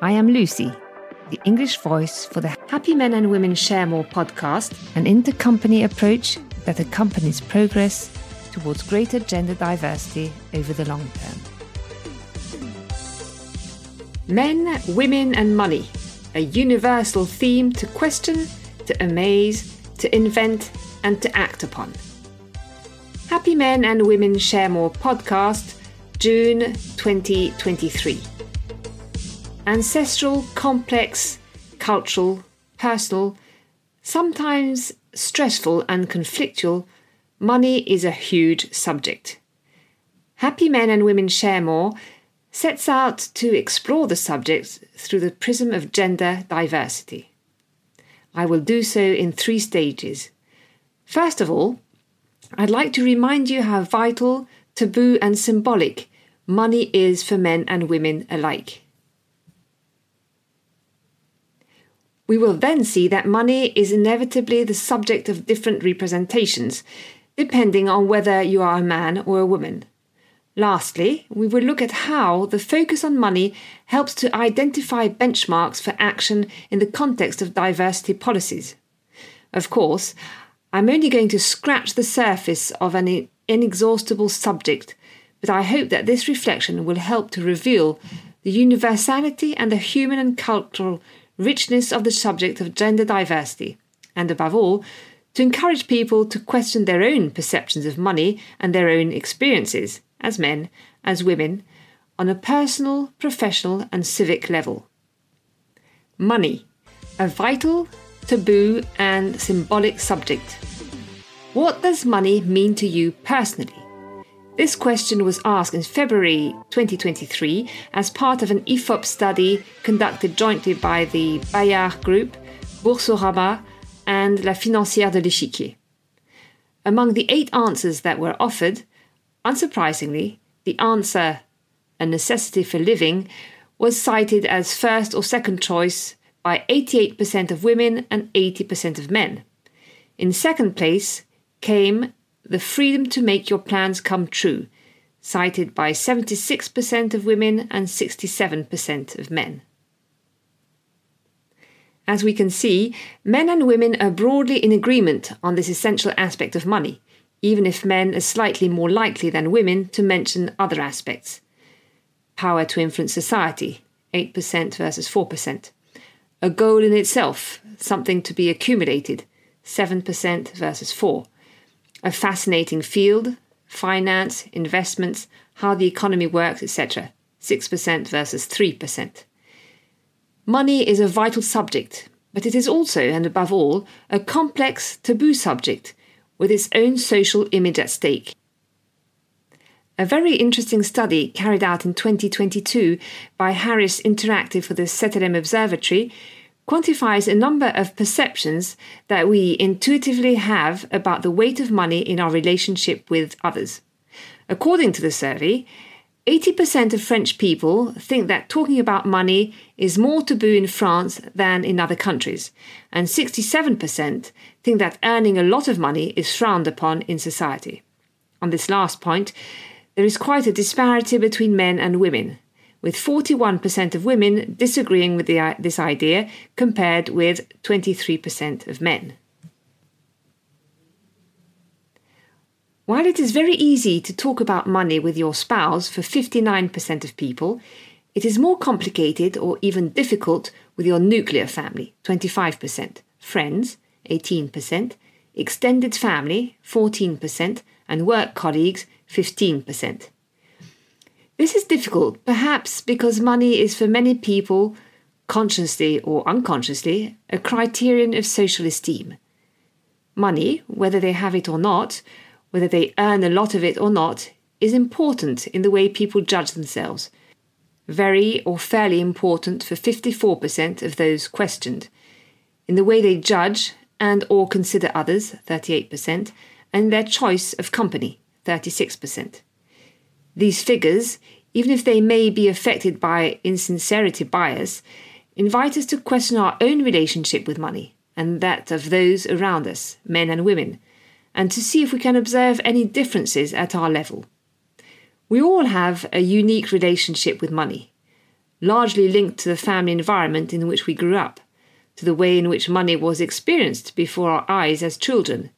I am Lucy, the English voice for the Happy Men and Women Share More podcast, an intercompany approach that accompanies progress towards greater gender diversity over the long term. Men, women, and money, a universal theme to question, to amaze, to invent, and to act upon. Happy Men and Women Share More podcast, June 2023 ancestral, complex, cultural, personal, sometimes stressful and conflictual, money is a huge subject. Happy Men and Women Share More sets out to explore the subject through the prism of gender diversity. I will do so in three stages. First of all, I'd like to remind you how vital, taboo, and symbolic money is for men and women alike. We will then see that money is inevitably the subject of different representations, depending on whether you are a man or a woman. Lastly, we will look at how the focus on money helps to identify benchmarks for action in the context of diversity policies. Of course, I'm only going to scratch the surface of an inexhaustible subject, but I hope that this reflection will help to reveal the universality and the human and cultural richness of the subject of gender diversity, and above all, to encourage people to question their own perceptions of money and their own experiences, as men, as women, on a personal, professional, and civic level. Money, a vital, taboo, and symbolic subject. What does money mean to you personally? This question was asked in February 2023 as part of an IFOP study conducted jointly by the Bayard Group, Boursorama, and La Financière de l'Échiquier. Among the eight answers that were offered, unsurprisingly, the answer, a necessity for living, was cited as first or second choice by 88% of women and 80% of men. In second place came the freedom to make your plans come true, cited by 76% of women and 67% of men. As we can see, men and women are broadly in agreement on this essential aspect of money, even if men are slightly more likely than women to mention other aspects. Power to influence society, 8% versus 4%. A goal in itself, something to be accumulated, 7% versus 4 a fascinating field finance, investments, how the economy works, etc. 6% versus 3%. Money is a vital subject, but it is also, and above all, a complex, taboo subject with its own social image at stake. A very interesting study carried out in 2022 by Harris Interactive for the Cetelem Observatory quantifies a number of perceptions that we intuitively have about the weight of money in our relationship with others. According to the survey, 80% of French people think that talking about money is more taboo in France than in other countries, and 67% think that earning a lot of money is frowned upon in society. On this last point, there is quite a disparity between men and women with 41% of women disagreeing with the, uh, this idea compared with 23% of men. While it is very easy to talk about money with your spouse for 59% of people, it is more complicated or even difficult with your nuclear family, 25%, friends, 18%, extended family, 14%, and work colleagues, 15%. This is difficult, perhaps because money is for many people, consciously or unconsciously, a criterion of social esteem. Money, whether they have it or not, whether they earn a lot of it or not, is important in the way people judge themselves. Very or fairly important for 54% of those questioned. In the way they judge and or consider others, 38%, and their choice of company, 36%. These figures, even if they may be affected by insincerity bias, invite us to question our own relationship with money and that of those around us, men and women, and to see if we can observe any differences at our level. We all have a unique relationship with money. largely linked to the family environment in which we grew up, to the way in which money was experienced before our eyes as children.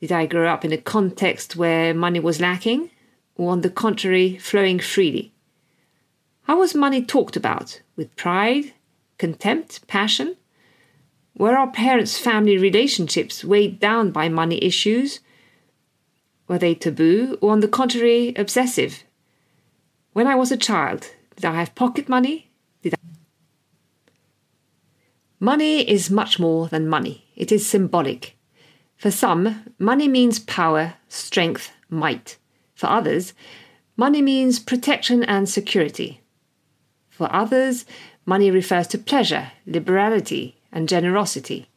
Did I grow up in a context where money was lacking, or on the contrary, flowing freely? How was money talked about? With pride, contempt, passion? Were our parents' family relationships weighed down by money issues? Were they taboo, or on the contrary, obsessive? When I was a child, did I have pocket money? Did I... Money is much more than money. It is symbolic. For some, money means power, strength, might. For others, money means protection and security. For others, money refers to pleasure, liberality, and generosity.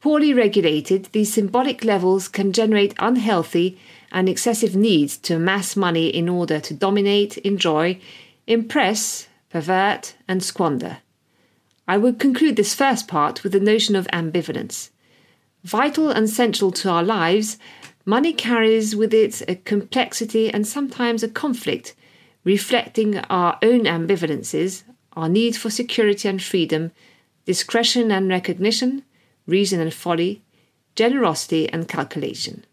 Poorly regulated, these symbolic levels can generate unhealthy and excessive needs to amass money in order to dominate, enjoy, impress, pervert, and squander. I would conclude this first part with the notion of ambivalence. Vital and central to our lives, money carries with it a complexity and sometimes a conflict reflecting our own ambivalences, our need for security and freedom, discretion and recognition, reason and folly, generosity and calculation.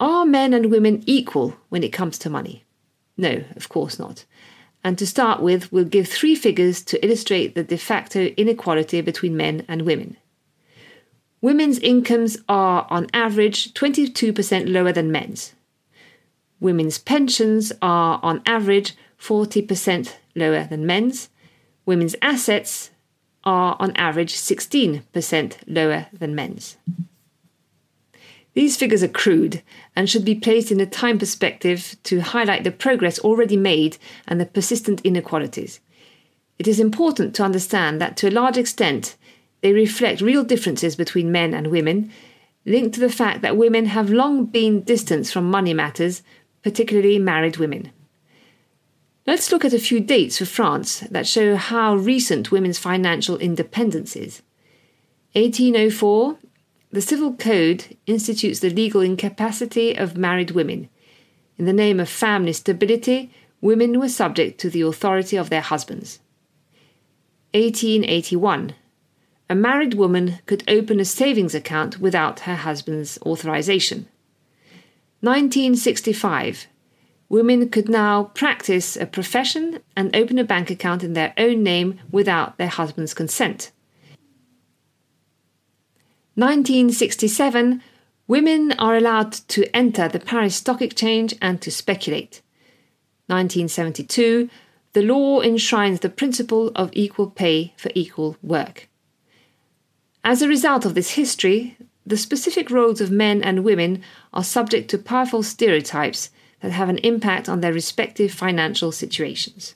Are men and women equal when it comes to money? No, of course not. And to start with, we'll give three figures to illustrate the de facto inequality between men and women. Women's incomes are, on average, 22% lower than men's. Women's pensions are, on average, 40% lower than men's. Women's assets are, on average, 16% lower than men's. These figures are crude and should be placed in a time perspective to highlight the progress already made and the persistent inequalities. It is important to understand that to a large extent, they reflect real differences between men and women, linked to the fact that women have long been distanced from money matters particularly married women. Let's look at a few dates for France that show how recent women's financial independence is. 1804, the Civil Code institutes the legal incapacity of married women. In the name of family stability, women were subject to the authority of their husbands. 1881, a married woman could open a savings account without her husband's authorization. 1965. Women could now practice a profession and open a bank account in their own name without their husband's consent. 1967. Women are allowed to enter the Paris Stock Exchange and to speculate. 1972. The law enshrines the principle of equal pay for equal work. As a result of this history, the specific roles of men and women are subject to powerful stereotypes that have an impact on their respective financial situations.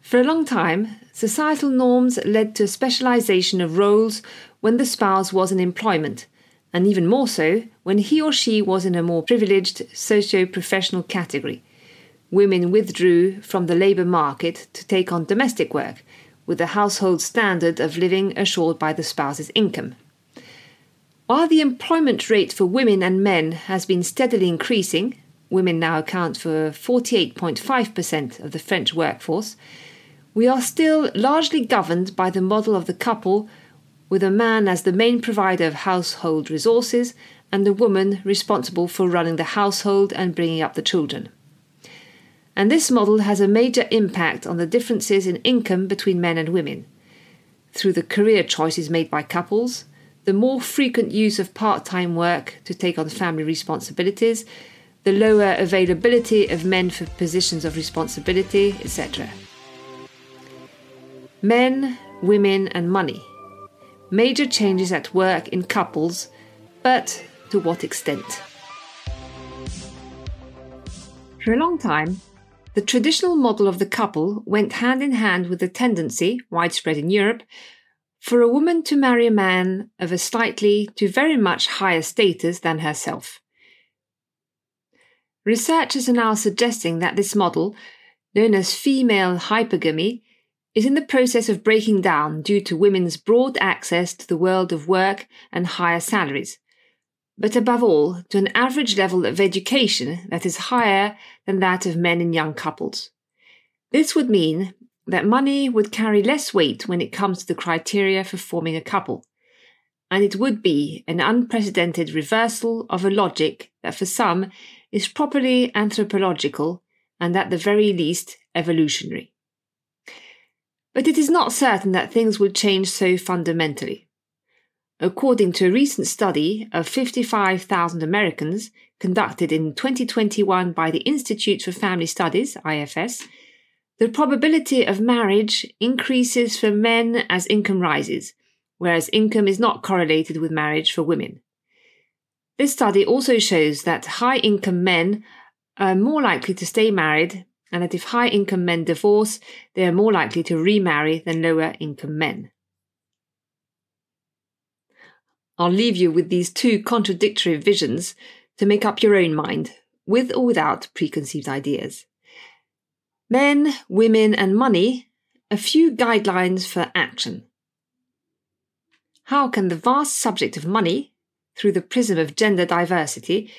For a long time, societal norms led to a specialization of roles when the spouse was in employment, and even more so when he or she was in a more privileged socio professional category. Women withdrew from the labour market to take on domestic work, with the household standard of living assured by the spouse's income. While the employment rate for women and men has been steadily increasing, women now account for 48.5% of the French workforce, we are still largely governed by the model of the couple, with a man as the main provider of household resources and the woman responsible for running the household and bringing up the children and this model has a major impact on the differences in income between men and women. Through the career choices made by couples, the more frequent use of part time work to take on family responsibilities, the lower availability of men for positions of responsibility, etc. Men, women, and money. Major changes at work in couples, but to what extent? For a long time, the traditional model of the couple went hand in hand with the tendency, widespread in Europe, for a woman to marry a man of a slightly to very much higher status than herself. Researchers are now suggesting that this model, known as female hypergamy, is in the process of breaking down due to women's broad access to the world of work and higher salaries, but above all, to an average level of education that is higher than that of men in young couples. This would mean that money would carry less weight when it comes to the criteria for forming a couple, and it would be an unprecedented reversal of a logic that for some is properly anthropological and at the very least evolutionary. But it is not certain that things will change so fundamentally. According to a recent study uh, of 55,000 Americans conducted in 2021 by the Institute for Family Studies, IFS, the probability of marriage increases for men as income rises, whereas income is not correlated with marriage for women. This study also shows that high income men are more likely to stay married, and that if high income men divorce, they are more likely to remarry than lower income men. I'll leave you with these two contradictory visions to make up your own mind, with or without preconceived ideas. Men, women, and money, a few guidelines for action. How can the vast subject of money, through the prism of gender diversity,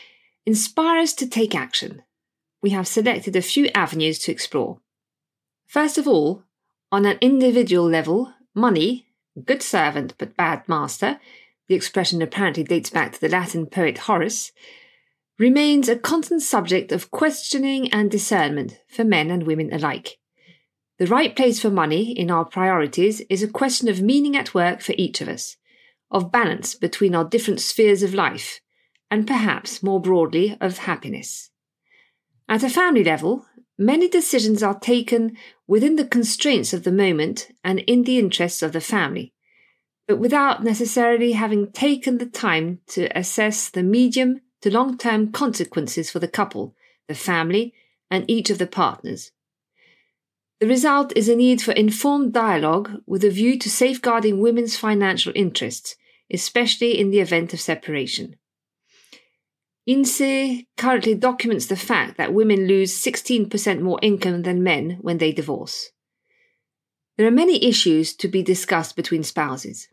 inspire us to take action? We have selected a few avenues to explore. First of all, on an individual level, money, good servant but bad master, the expression apparently dates back to the Latin poet Horace, remains a constant subject of questioning and discernment for men and women alike. The right place for money in our priorities is a question of meaning at work for each of us, of balance between our different spheres of life, and perhaps more broadly of happiness. At a family level, many decisions are taken within the constraints of the moment and in the interests of the family, but without necessarily having taken the time to assess the medium to long term consequences for the couple, the family, and each of the partners. The result is a need for informed dialogue with a view to safeguarding women's financial interests, especially in the event of separation. INSEE currently documents the fact that women lose 16% more income than men when they divorce. There are many issues to be discussed between spouses.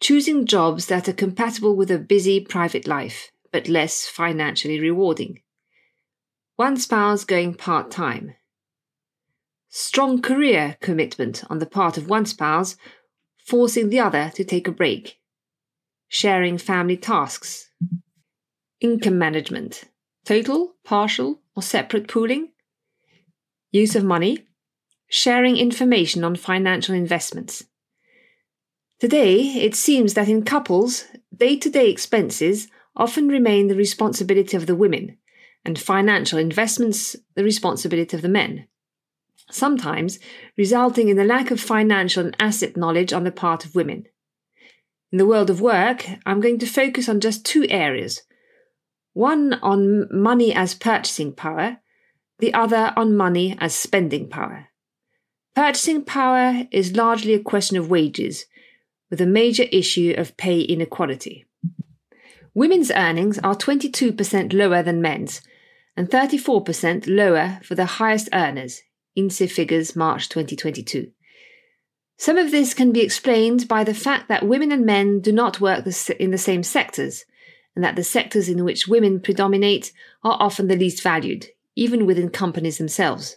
Choosing jobs that are compatible with a busy private life, but less financially rewarding. One spouse going part time strong career commitment on the part of one spouse, forcing the other to take a break, sharing family tasks, income management, total, partial, or separate pooling, use of money, sharing information on financial investments. Today, it seems that in couples, day to day expenses often remain the responsibility of the women, and financial investments the responsibility of the men sometimes resulting in the lack of financial and asset knowledge on the part of women. In the world of work, I'm going to focus on just two areas one on money as purchasing power, the other on money as spending power. Purchasing power is largely a question of wages, with a major issue of pay inequality. Women's earnings are 22% lower than men's, and 34% lower for the highest earners, INSEE figures March 2022. Some of this can be explained by the fact that women and men do not work in the same sectors, and that the sectors in which women predominate are often the least valued, even within companies themselves.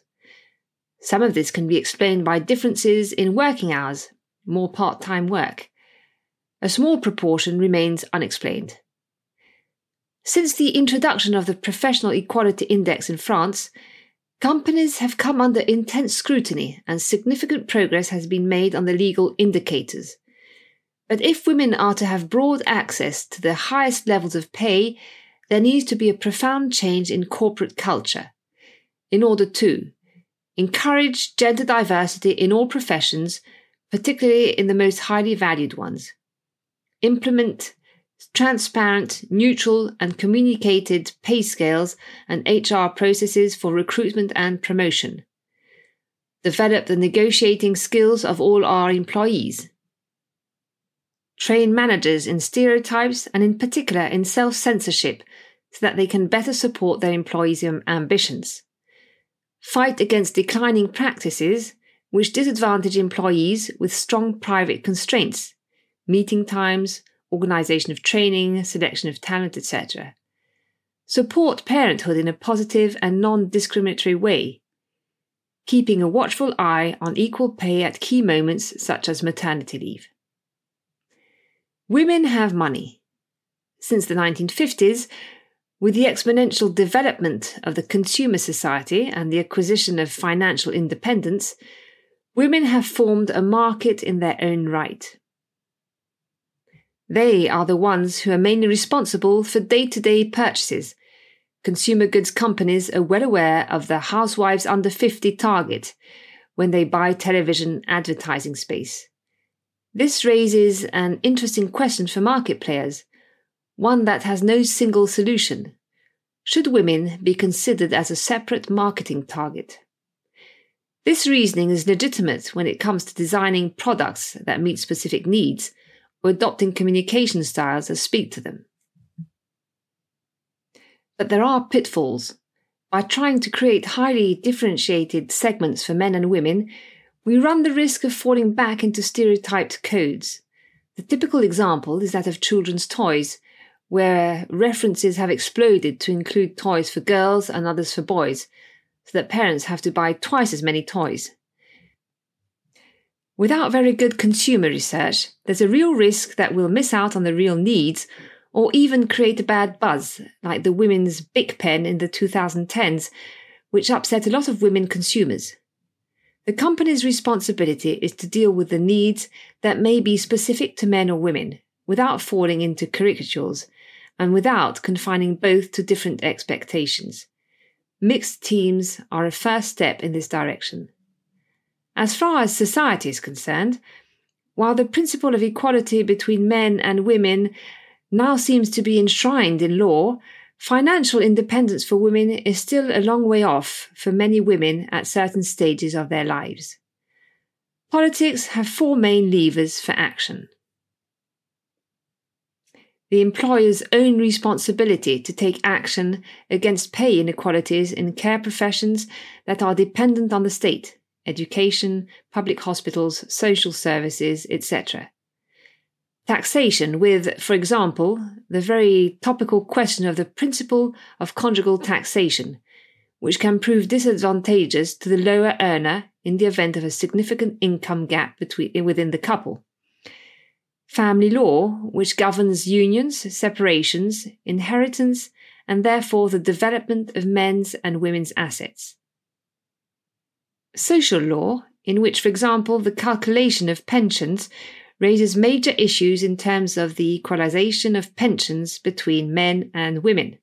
Some of this can be explained by differences in working hours, more part time work. A small proportion remains unexplained. Since the introduction of the Professional Equality Index in France, Companies have come under intense scrutiny and significant progress has been made on the legal indicators. But if women are to have broad access to the highest levels of pay, there needs to be a profound change in corporate culture. In order to encourage gender diversity in all professions, particularly in the most highly valued ones, implement transparent, neutral, and communicated pay scales and HR processes for recruitment and promotion. Develop the negotiating skills of all our employees. Train managers in stereotypes and, in particular, in self censorship so that they can better support their employees' ambitions. Fight against declining practices which disadvantage employees with strong private constraints, meeting times, organisation of training, selection of talent, etc. Support parenthood in a positive and non discriminatory way, keeping a watchful eye on equal pay at key moments such as maternity leave. Women have money. Since the 1950s, with the exponential development of the consumer society and the acquisition of financial independence, women have formed a market in their own right. They are the ones who are mainly responsible for day to day purchases. Consumer goods companies are well aware of the housewives under 50 target when they buy television advertising space. This raises an interesting question for market players one that has no single solution. Should women be considered as a separate marketing target? This reasoning is legitimate when it comes to designing products that meet specific needs or adopting communication styles that speak to them. But there are pitfalls. By trying to create highly differentiated segments for men and women, we run the risk of falling back into stereotyped codes. The typical example is that of children's toys, where references have exploded to include toys for girls and others for boys, so that parents have to buy twice as many toys. Without very good consumer research, there's a real risk that we'll miss out on the real needs or even create a bad buzz, like the women's Bic pen in the 2010s, which upset a lot of women consumers. The company's responsibility is to deal with the needs that may be specific to men or women without falling into caricatures and without confining both to different expectations. Mixed teams are a first step in this direction. As far as society is concerned, while the principle of equality between men and women now seems to be enshrined in law, financial independence for women is still a long way off for many women at certain stages of their lives. Politics have four main levers for action the employer's own responsibility to take action against pay inequalities in care professions that are dependent on the state, education, public hospitals, social services, etc. Taxation, with, for example, the very topical question of the principle of conjugal taxation, which can prove disadvantageous to the lower earner in the event of a significant income gap between, within the couple family law, which governs unions, separations, inheritance, and therefore the development of men's and women's assets. Social law, in which, for example, the calculation of pensions raises major issues in terms of the equalization of pensions between men and women.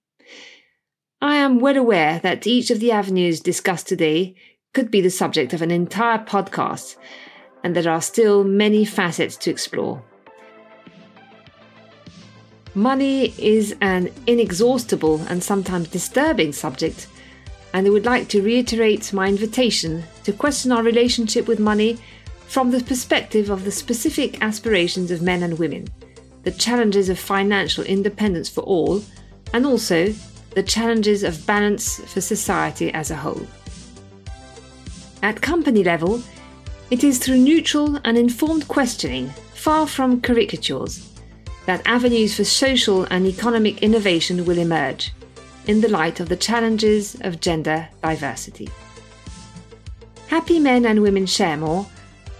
I am well aware that each of the avenues discussed today could be the subject of an entire podcast, and there are still many facets to explore. Money is an inexhaustible and sometimes disturbing subject, and I would like to reiterate my invitation to question our relationship with money from the perspective of the specific aspirations of men and women, the challenges of financial independence for all, and also the challenges of balance for society as a whole. At company level, it is through neutral and informed questioning, far from caricatures, that avenues for social and economic innovation will emerge in the light of the challenges of gender diversity. Happy Men and Women Share More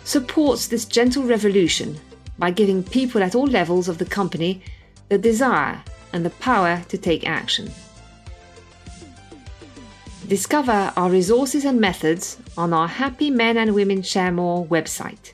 supports this gentle revolution by giving people at all levels of the company the desire and the power to take action. Discover our resources and methods on our Happy Men and Women Share More website.